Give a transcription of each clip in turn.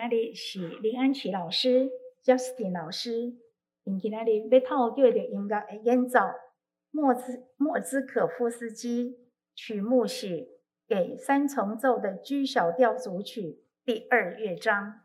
赞美今仔日是林安琪老师、Justin 老师，因今仔日要透过的音乐的演奏，莫兹莫兹可夫斯基曲目是给三重奏的 G 小调组曲第二乐章。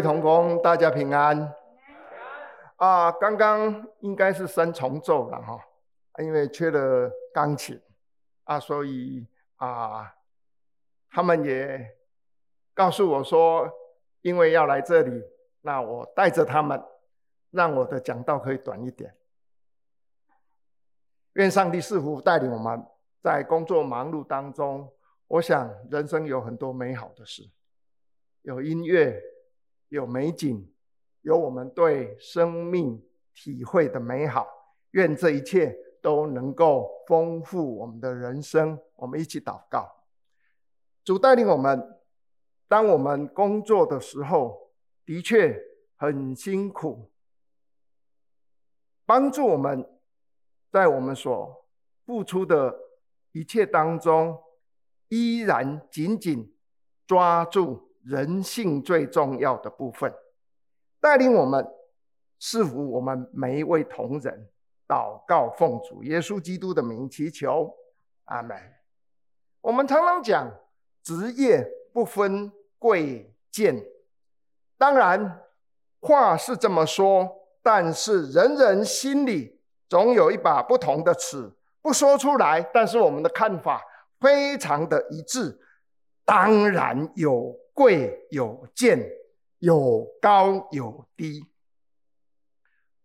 位同工，大家平安。啊，刚刚应该是三重奏了哈，因为缺了钢琴啊，所以啊，他们也告诉我说，因为要来这里，那我带着他们，让我的讲道可以短一点。愿上帝赐福带领我们，在工作忙碌当中，我想人生有很多美好的事，有音乐。有美景，有我们对生命体会的美好。愿这一切都能够丰富我们的人生。我们一起祷告，主带领我们。当我们工作的时候，的确很辛苦，帮助我们在我们所付出的一切当中，依然紧紧抓住。人性最重要的部分，带领我们，赐福我们每一位同仁，祷告，奉主耶稣基督的名祈求，阿门。我们常常讲职业不分贵贱，当然话是这么说，但是人人心里总有一把不同的尺，不说出来，但是我们的看法非常的一致。当然有贵有贱，有高有低。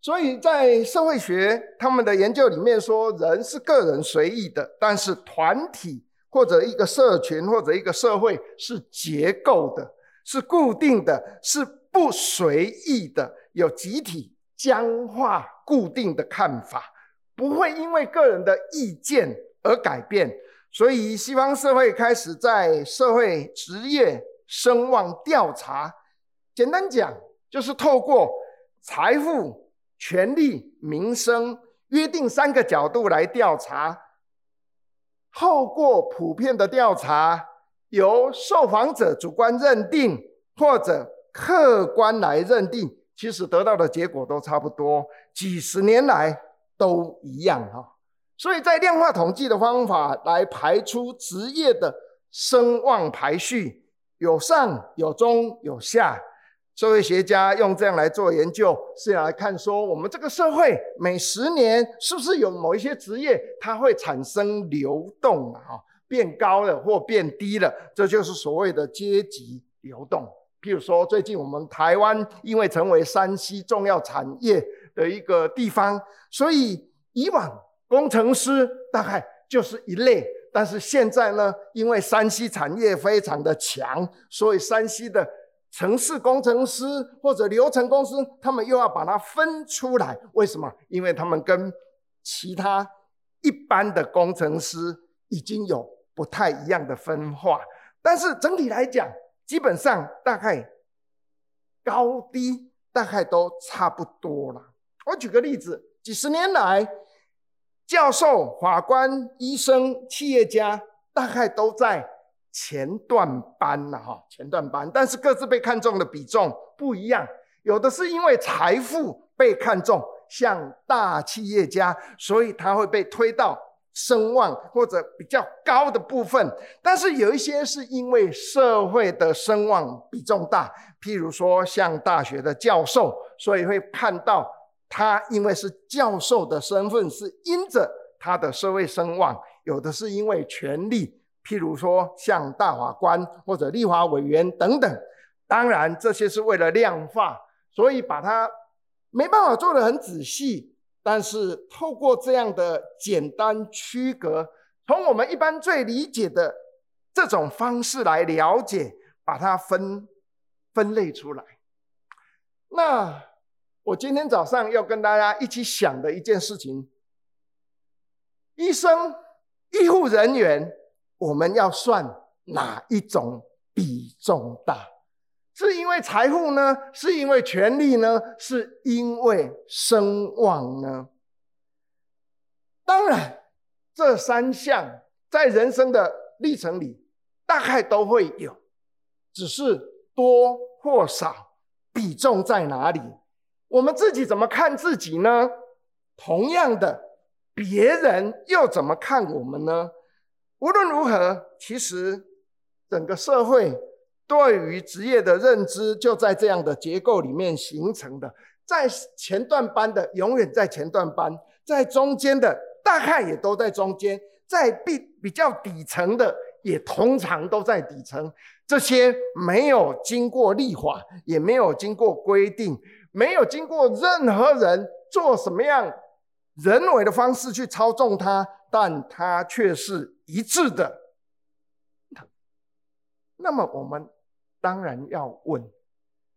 所以在社会学他们的研究里面说，人是个人随意的，但是团体或者一个社群或者一个社会是结构的，是固定的，是不随意的，有集体僵化固定的看法，不会因为个人的意见而改变。所以西方社会开始在社会职业声望调查，简单讲就是透过财富。权力、名声，约定三个角度来调查。透过普遍的调查，由受访者主观认定或者客观来认定，其实得到的结果都差不多，几十年来都一样哈。所以在量化统计的方法来排出职业的声望排序，有上有中有下。社会学家用这样来做研究，是要来看说，我们这个社会每十年是不是有某一些职业它会产生流动啊，变高了或变低了，这就是所谓的阶级流动。譬如说，最近我们台湾因为成为 3C 重要产业的一个地方，所以以往工程师大概就是一类，但是现在呢，因为山西产业非常的强，所以山西的。城市工程师或者流程公司，他们又要把它分出来，为什么？因为他们跟其他一般的工程师已经有不太一样的分化。但是整体来讲，基本上大概高低大概都差不多了。我举个例子，几十年来，教授、法官、医生、企业家大概都在。前段班呐，哈，前段班，但是各自被看中的比重不一样。有的是因为财富被看中，像大企业家，所以他会被推到声望或者比较高的部分。但是有一些是因为社会的声望比重大，譬如说像大学的教授，所以会看到他因为是教授的身份，是因着他的社会声望。有的是因为权力。譬如说，像大法官或者立法委员等等，当然这些是为了量化，所以把它没办法做得很仔细。但是透过这样的简单区隔，从我们一般最理解的这种方式来了解，把它分分类出来。那我今天早上要跟大家一起想的一件事情：医生、医护人员。我们要算哪一种比重大？是因为财富呢？是因为权力呢？是因为声望呢？当然，这三项在人生的历程里大概都会有，只是多或少，比重在哪里？我们自己怎么看自己呢？同样的，别人又怎么看我们呢？无论如何，其实整个社会对于职业的认知就在这样的结构里面形成的。在前段班的永远在前段班，在中间的大概也都在中间，在比比较底层的也通常都在底层。这些没有经过立法，也没有经过规定，没有经过任何人做什么样人为的方式去操纵它，但它却是。一致的，那么我们当然要问：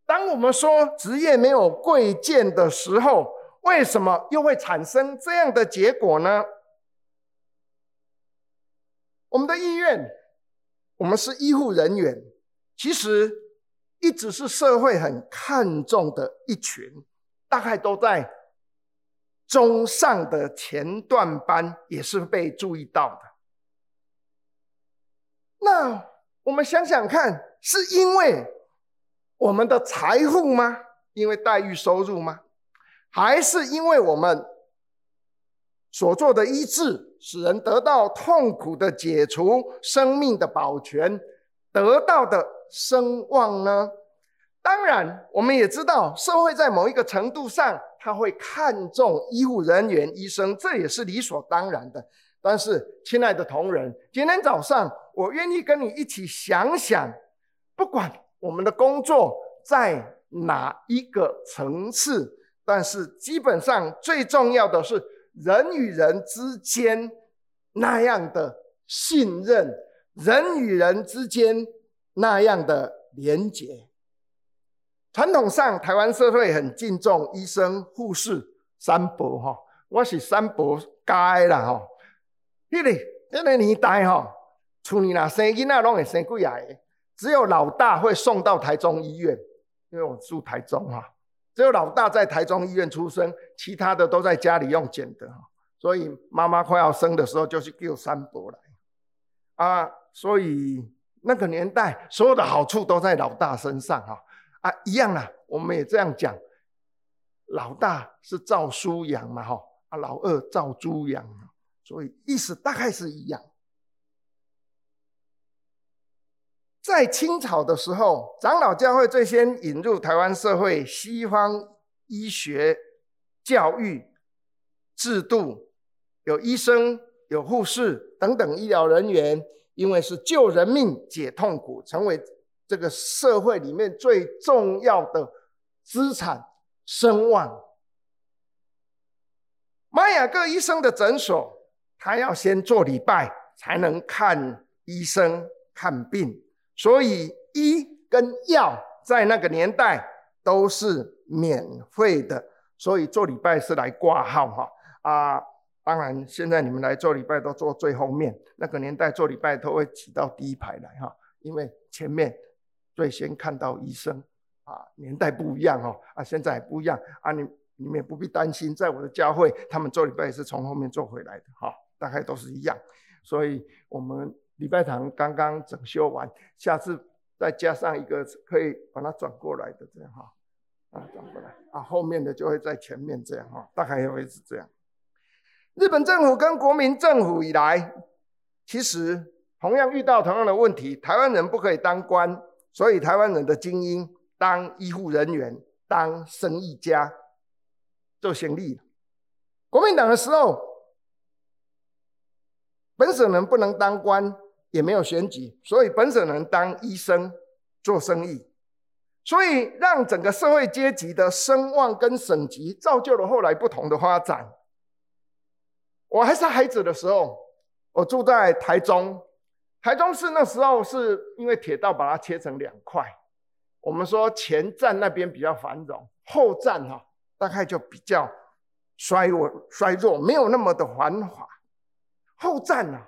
当我们说职业没有贵贱的时候，为什么又会产生这样的结果呢？我们的医院，我们是医护人员，其实一直是社会很看重的一群，大概都在中上的前段班，也是被注意到的。那我们想想看，是因为我们的财富吗？因为待遇收入吗？还是因为我们所做的医治，使人得到痛苦的解除、生命的保全，得到的声望呢？当然，我们也知道，社会在某一个程度上，他会看重医护人员、医生，这也是理所当然的。但是，亲爱的同仁，今天早上，我愿意跟你一起想想，不管我们的工作在哪一个层次，但是基本上最重要的是人与人之间那样的信任，人与人之间那样的廉洁。传统上，台湾社会很敬重医生、护士三伯哈，我是三伯家的啦哈。迄个那个年代哈，厝里若生囡仔拢会生几个，只有老大会送到台中医院，因为我住台中哈，只有老大在台中医院出生，其他的都在家里用捡的哈。所以妈妈快要生的时候，就去叫三伯来啊。所以那个年代，所有的好处都在老大身上哈。啊，一样啦，我们也这样讲，老大是照书养嘛，哈，啊，老二照猪养，所以意思大概是一样。在清朝的时候，长老教会最先引入台湾社会西方医学教育制度，有医生、有护士等等医疗人员，因为是救人命、解痛苦，成为。这个社会里面最重要的资产，声望。玛雅各医生的诊所，他要先做礼拜才能看医生看病，所以医跟药在那个年代都是免费的，所以做礼拜是来挂号哈啊。当然，现在你们来做礼拜都坐最后面，那个年代做礼拜都会挤到第一排来哈，因为前面。最先看到医生啊，年代不一样哦，啊，现在也不一样啊，你你们也不必担心，在我的教会，他们做礼拜也是从后面做回来的哈，大概都是一样，所以我们礼拜堂刚刚整修完，下次再加上一个可以把它转过来的这样哈，啊，转过来啊，后面的就会在前面这样哈，大概也会是这样。日本政府跟国民政府以来，其实同样遇到同样的问题，台湾人不可以当官。所以台湾人的精英当医护人员、当生意家就行利了。国民党的时候，本省人不能当官，也没有选举，所以本省人当医生做生意，所以让整个社会阶级的声望跟省级造就了后来不同的发展。我还是孩子的时候，我住在台中。台中市那时候是因为铁道把它切成两块，我们说前站那边比较繁荣，后站哈大概就比较衰弱衰弱，没有那么的繁华。后站呢，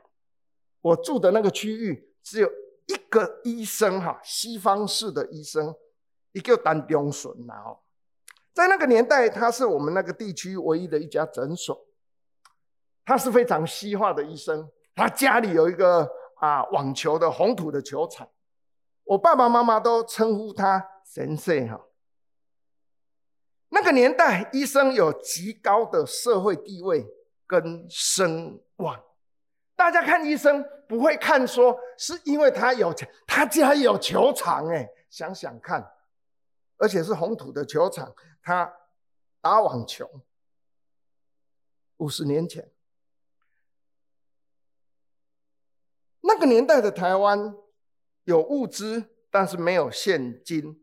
我住的那个区域只有一个医生哈，西方式的医生，一个单中顺呐哦，在那个年代，他是我们那个地区唯一的一家诊所，他是非常西化的医生，他家里有一个。啊，网球的红土的球场，我爸爸妈妈都称呼他先生哈。那个年代，医生有极高的社会地位跟声望。大家看医生不会看说是因为他有钱，他家有球场哎，想想看，而且是红土的球场，他打网球，五十年前。那个年代的台湾有物资，但是没有现金，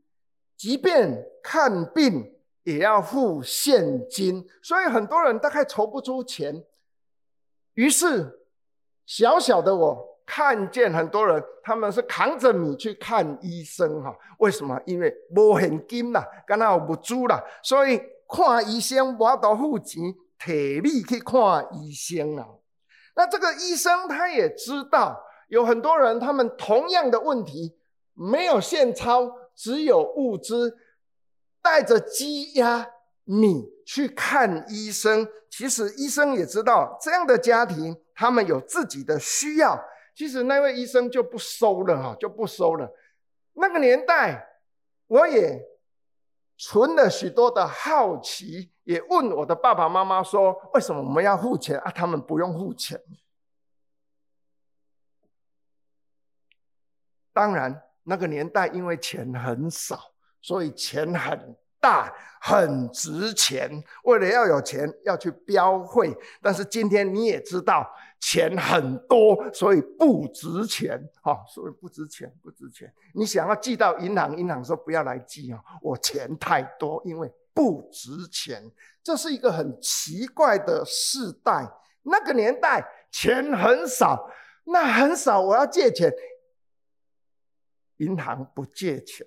即便看病也要付现金，所以很多人大概筹不出钱。于是，小小的我看见很多人，他们是扛着米去看医生哈？为什么？因为没现金啦，刚好有物资啦，所以看医生我都付钱，提米去看医生啊。那这个医生他也知道。有很多人，他们同样的问题，没有现钞，只有物资，带着鸡鸭米去看医生。其实医生也知道这样的家庭，他们有自己的需要。其实那位医生就不收了哈，就不收了。那个年代，我也存了许多的好奇，也问我的爸爸妈妈说：“为什么我们要付钱啊？他们不用付钱。”当然，那个年代因为钱很少，所以钱很大，很值钱。为了要有钱，要去标会。但是今天你也知道，钱很多，所以不值钱。哈，所以不值钱，不值钱。你想要寄到银行，银行说不要来寄啊，我钱太多，因为不值钱。这是一个很奇怪的世代。那个年代钱很少，那很少，我要借钱。银行不借钱，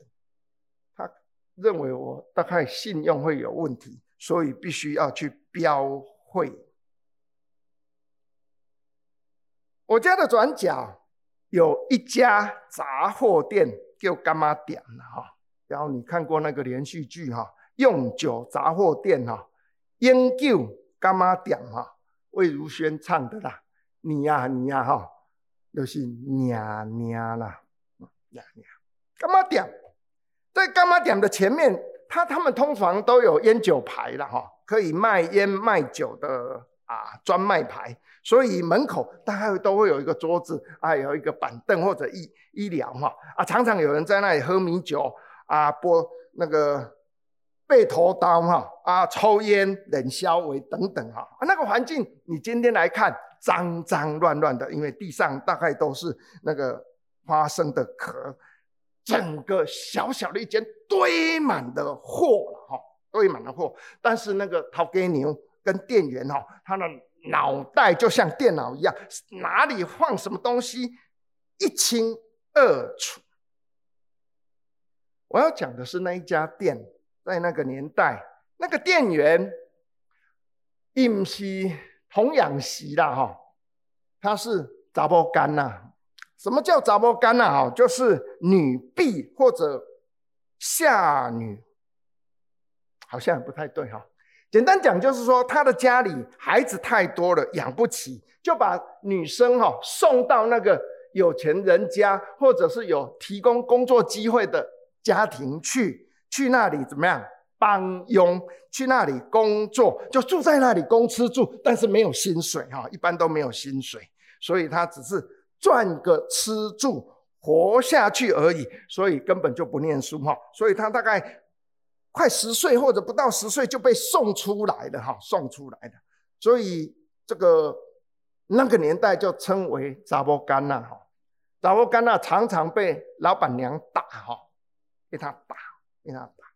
他认为我大概信用会有问题，所以必须要去标会。我家的转角有一家杂货店，叫干妈店哈。然后你看过那个连续剧哈，用酒杂货店哈，永久柑仔店哈，魏如萱唱的啦，你呀你呀哈，就是娘娘啦。呀呀，干嘛点在干嘛点的前面，他他们通常都有烟酒牌了哈，可以卖烟卖酒的啊专卖牌，所以门口大概都会有一个桌子啊，有一个板凳或者医医疗哈啊，常常有人在那里喝米酒啊，播那个背头刀哈啊，抽烟冷消微等等哈。啊，那个环境你今天来看脏脏乱乱的，因为地上大概都是那个。花生的壳，整个小小的一间堆满的货了哈，堆满了货。但是那个头家娘跟店员哈，他的脑袋就像电脑一样，哪里放什么东西一清二楚。我要讲的是那一家店，在那个年代，那个店员，不是童养媳啦哈，他是查某干呐。什么叫查某干呢？哈，就是女婢或者下女，好像不太对哈。简单讲就是说，他的家里孩子太多了，养不起，就把女生哈送到那个有钱人家，或者是有提供工作机会的家庭去，去那里怎么样帮佣，去那里工作，就住在那里供吃住，但是没有薪水哈，一般都没有薪水，所以他只是。赚个吃住活下去而已，所以根本就不念书哈。所以他大概快十岁或者不到十岁就被送出来了哈，送出来的。所以这个那个年代就称为查某干呐哈，查某干呐常常被老板娘打哈，被他打，被他打，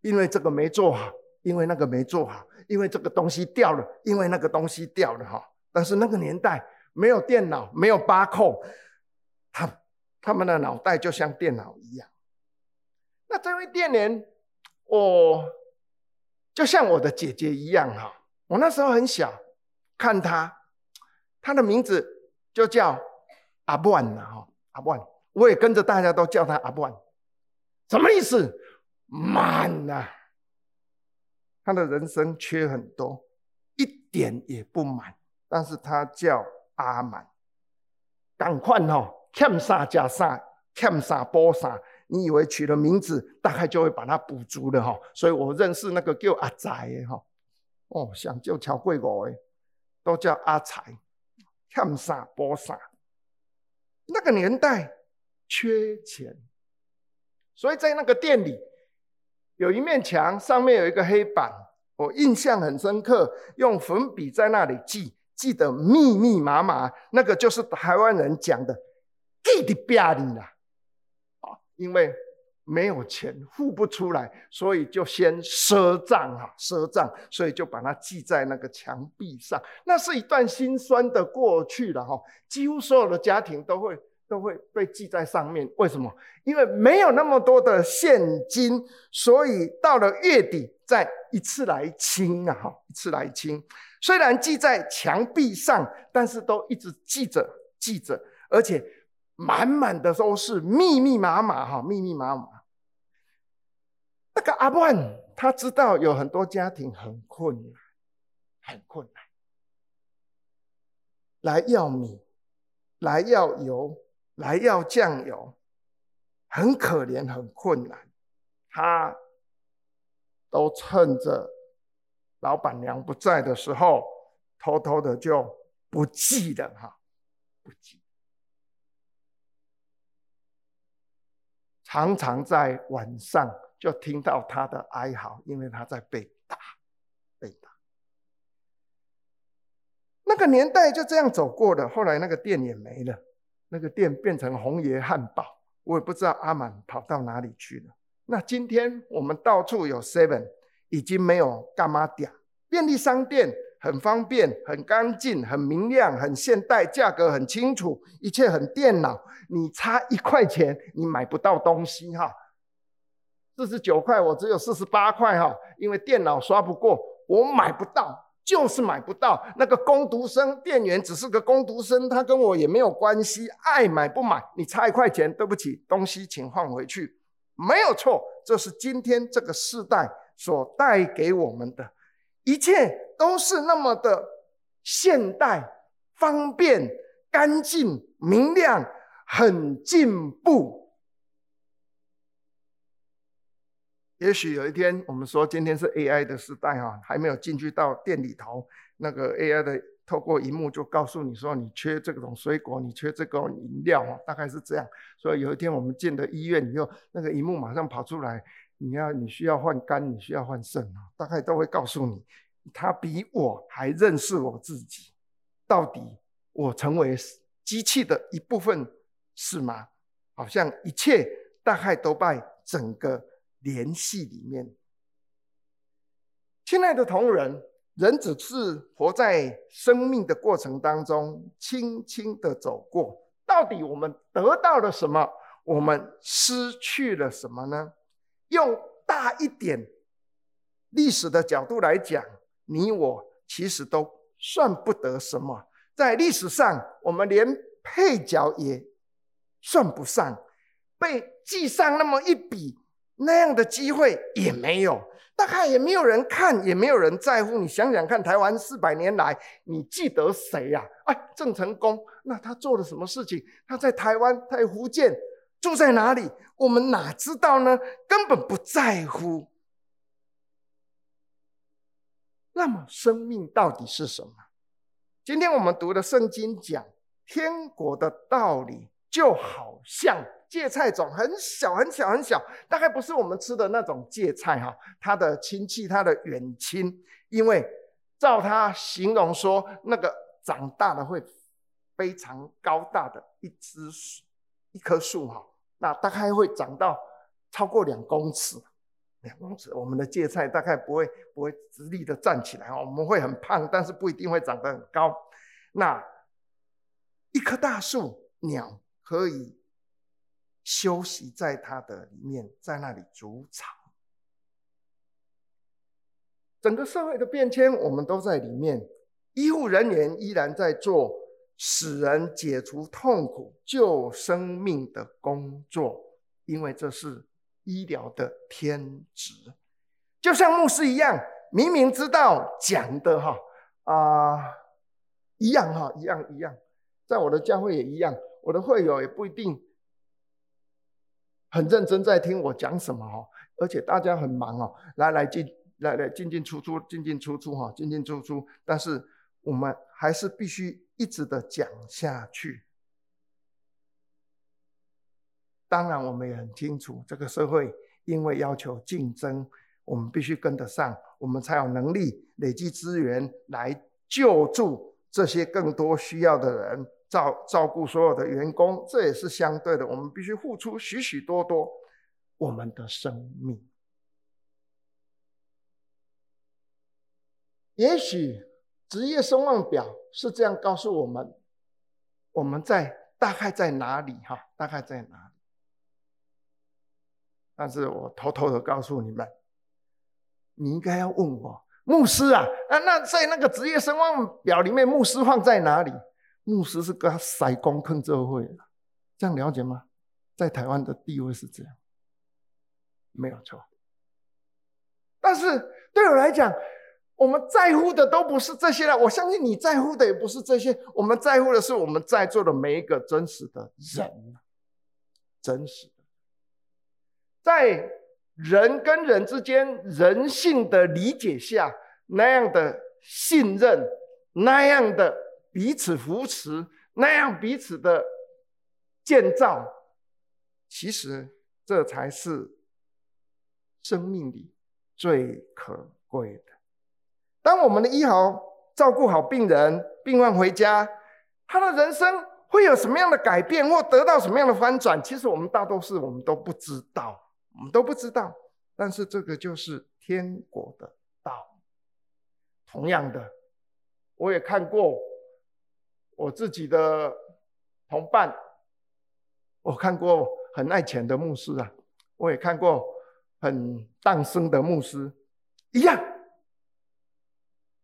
因为这个没做好，因为那个没做好，因为这个东西掉了，因为那个东西掉了哈。但是那个年代。没有电脑，没有巴扣，他他们的脑袋就像电脑一样。那这位店员，我就像我的姐姐一样哈。我那时候很小，看他，他的名字就叫阿万呐哈，阿万，我也跟着大家都叫他阿万，什么意思？满呐。他的人生缺很多，一点也不满，但是他叫。阿满，赶快哦，欠啥加啥，欠啥补啥。你以为取了名字，大概就会把它补足了哈？所以我认识那个叫阿财的哈，哦，想就超过五的，都叫阿财，欠啥补啥。那个年代缺钱，所以在那个店里有一面墙，上面有一个黑板，我印象很深刻，用粉笔在那里记。记得密密麻麻，那个就是台湾人讲的“记的标里了”啊，因为没有钱付不出来，所以就先赊账哈，赊账，所以就把它记在那个墙壁上。那是一段心酸的过去了哈，几乎所有的家庭都会都会被记在上面。为什么？因为没有那么多的现金，所以到了月底再一次来清啊哈，一次来清。虽然记在墙壁上，但是都一直记着记着，而且满满的都是密密麻麻哈，密密麻麻。那个阿万他知道有很多家庭很困难，很困难，来要米，来要油，来要酱油，很可怜，很困难。他都趁着老板娘不在的时候，偷偷的就不记了哈，不记。常常在晚上就听到他的哀嚎，因为他在被打，被打。那个年代就这样走过了，后来那个店也没了，那个店变成红爷汉堡，我也不知道阿满跑到哪里去了。那今天我们到处有 Seven，已经没有干嘛点便利商店。很方便，很干净，很明亮，很现代，价格很清楚，一切很电脑。你差一块钱，你买不到东西哈。四十九块，我只有四十八块哈，因为电脑刷不过，我买不到，就是买不到。那个工读生店员只是个工读生，他跟我也没有关系，爱买不买，你差一块钱，对不起，东西请换回去，没有错，这是今天这个时代所带给我们的。一切都是那么的现代、方便、干净、明亮，很进步。也许有一天，我们说今天是 AI 的时代啊，还没有进去到店里头，那个 AI 的透过荧幕就告诉你说，你缺这种水果，你缺这个饮料啊，大概是这样。所以有一天我们进了医院以后，那个荧幕马上跑出来。你要你需要换肝，你需要换肾啊，大概都会告诉你，他比我还认识我自己，到底我成为机器的一部分是吗？好像一切大概都在整个联系里面。亲爱的同仁，人只是活在生命的过程当中，轻轻的走过，到底我们得到了什么？我们失去了什么呢？用大一点历史的角度来讲，你我其实都算不得什么。在历史上，我们连配角也算不上，被记上那么一笔那样的机会也没有，大概也没有人看，也没有人在乎。你想想看，台湾四百年来，你记得谁呀？哎，郑成功，那他做了什么事情？他在台湾，在福建。住在哪里？我们哪知道呢？根本不在乎。那么，生命到底是什么？今天我们读的圣经讲天国的道理，就好像芥菜种，很小很小很小，大概不是我们吃的那种芥菜哈。他的亲戚，他的远亲，因为照他形容说，那个长大了会非常高大的一只树一棵树哈。那大概会长到超过两公尺，两公尺。我们的芥菜大概不会不会直立的站起来，我们会很胖，但是不一定会长得很高。那一棵大树，鸟可以休息在它的里面，在那里筑巢。整个社会的变迁，我们都在里面。医护人员依然在做。使人解除痛苦、救生命的工作，因为这是医疗的天职。就像牧师一样，明明知道讲的哈啊一样哈一样一样，在我的教会也一样，我的会友也不一定很认真在听我讲什么哈，而且大家很忙哦，来来进来来进进出出进进出出哈进进出出，但是我们还是必须。一直的讲下去。当然，我们也很清楚，这个社会因为要求竞争，我们必须跟得上，我们才有能力累积资源来救助这些更多需要的人，照照顾所有的员工。这也是相对的，我们必须付出许许多多我们的生命。也许。职业声望表是这样告诉我们：我们在大概在哪里？哈，大概在哪里？但是我偷偷的告诉你们，你应该要问我，牧师啊，啊，那在那个职业声望表里面，牧师放在哪里？牧师是跟他塞工坑这会的，这样了解吗？在台湾的地位是这样，没有错。但是对我来讲，我们在乎的都不是这些了，我相信你在乎的也不是这些。我们在乎的是我们在座的每一个真实的人，真实的。在人跟人之间人性的理解下，那样的信任，那样的彼此扶持，那样彼此的建造，其实这才是生命里最可贵的。当我们的医好照顾好病人，病患回家，他的人生会有什么样的改变，或得到什么样的翻转？其实我们大多数我们都不知道。我们都不知道，但是这个就是天国的道。同样的，我也看过我自己的同伴，我看过很爱钱的牧师啊，我也看过很诞生的牧师，一样。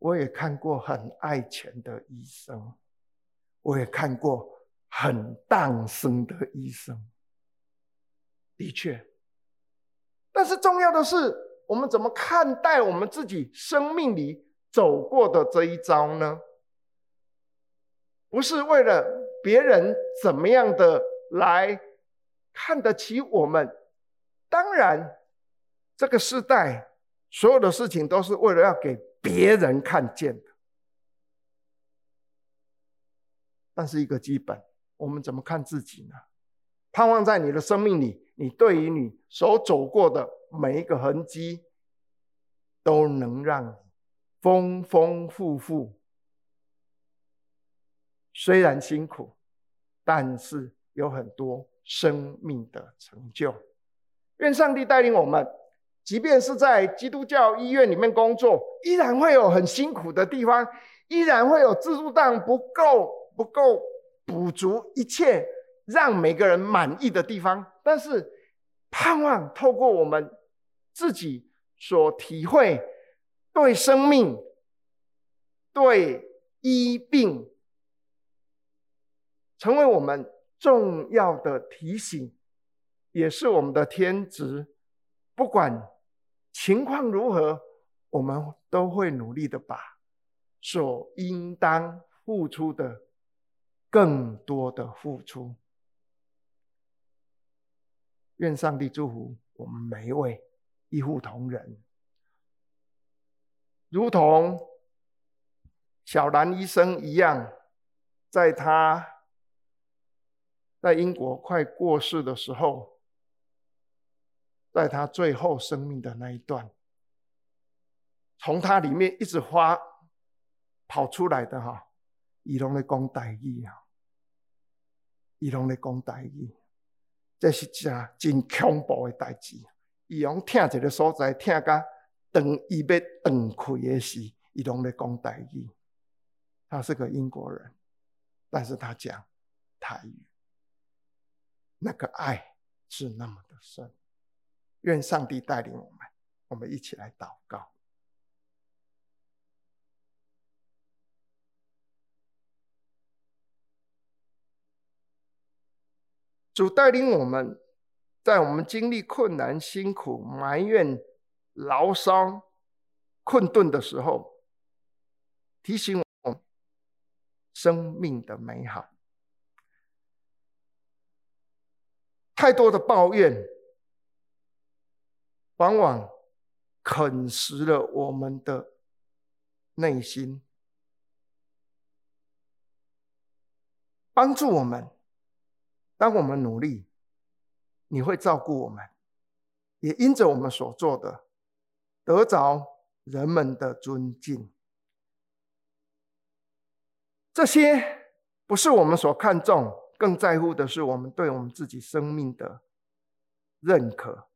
我也看过很爱钱的医生，我也看过很当生的医生，的确。但是重要的是，我们怎么看待我们自己生命里走过的这一遭呢？不是为了别人怎么样的来看得起我们。当然，这个时代所有的事情都是为了要给别人看见的。但是一个基本，我们怎么看自己呢？盼望在你的生命里。你对于你所走过的每一个痕迹，都能让你丰丰富富。虽然辛苦，但是有很多生命的成就。愿上帝带领我们，即便是在基督教医院里面工作，依然会有很辛苦的地方，依然会有自助当不够、不够补足一切。让每个人满意的地方，但是盼望透过我们自己所体会，对生命、对医病，成为我们重要的提醒，也是我们的天职。不管情况如何，我们都会努力的把所应当付出的更多的付出。愿上帝祝福我们每一位医护同仁，如同小兰医生一样，在他在英国快过世的时候，在他最后生命的那一段，从他里面一直发跑出来的哈，伊拢咧讲台语啊，伊拢咧讲台语。这是真真恐怖的代志。伊用听一个所在，听甲等伊要断气的时，伊拢咧讲台语。他是个英国人，但是他讲台语。那个爱是那么的深。愿上帝带领我们，我们一起来祷告。主带领我们，在我们经历困难、辛苦、埋怨、牢骚、困顿的时候，提醒我们生命的美好。太多的抱怨，往往啃食了我们的内心，帮助我们。当我们努力，你会照顾我们，也因着我们所做的，得着人们的尊敬。这些不是我们所看重，更在乎的是我们对我们自己生命的认可。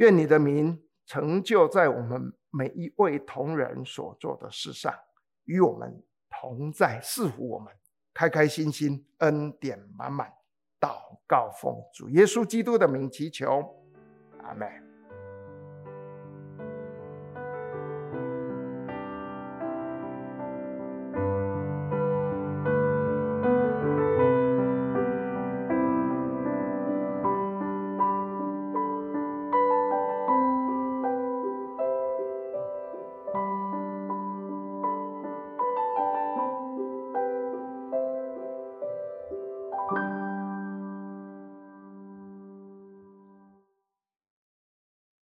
愿你的名成就在我们每一位同仁所做的事上，与我们同在，赐福我们。开开心心，恩典满满，祷告奉主耶稣基督的名祈求，阿门。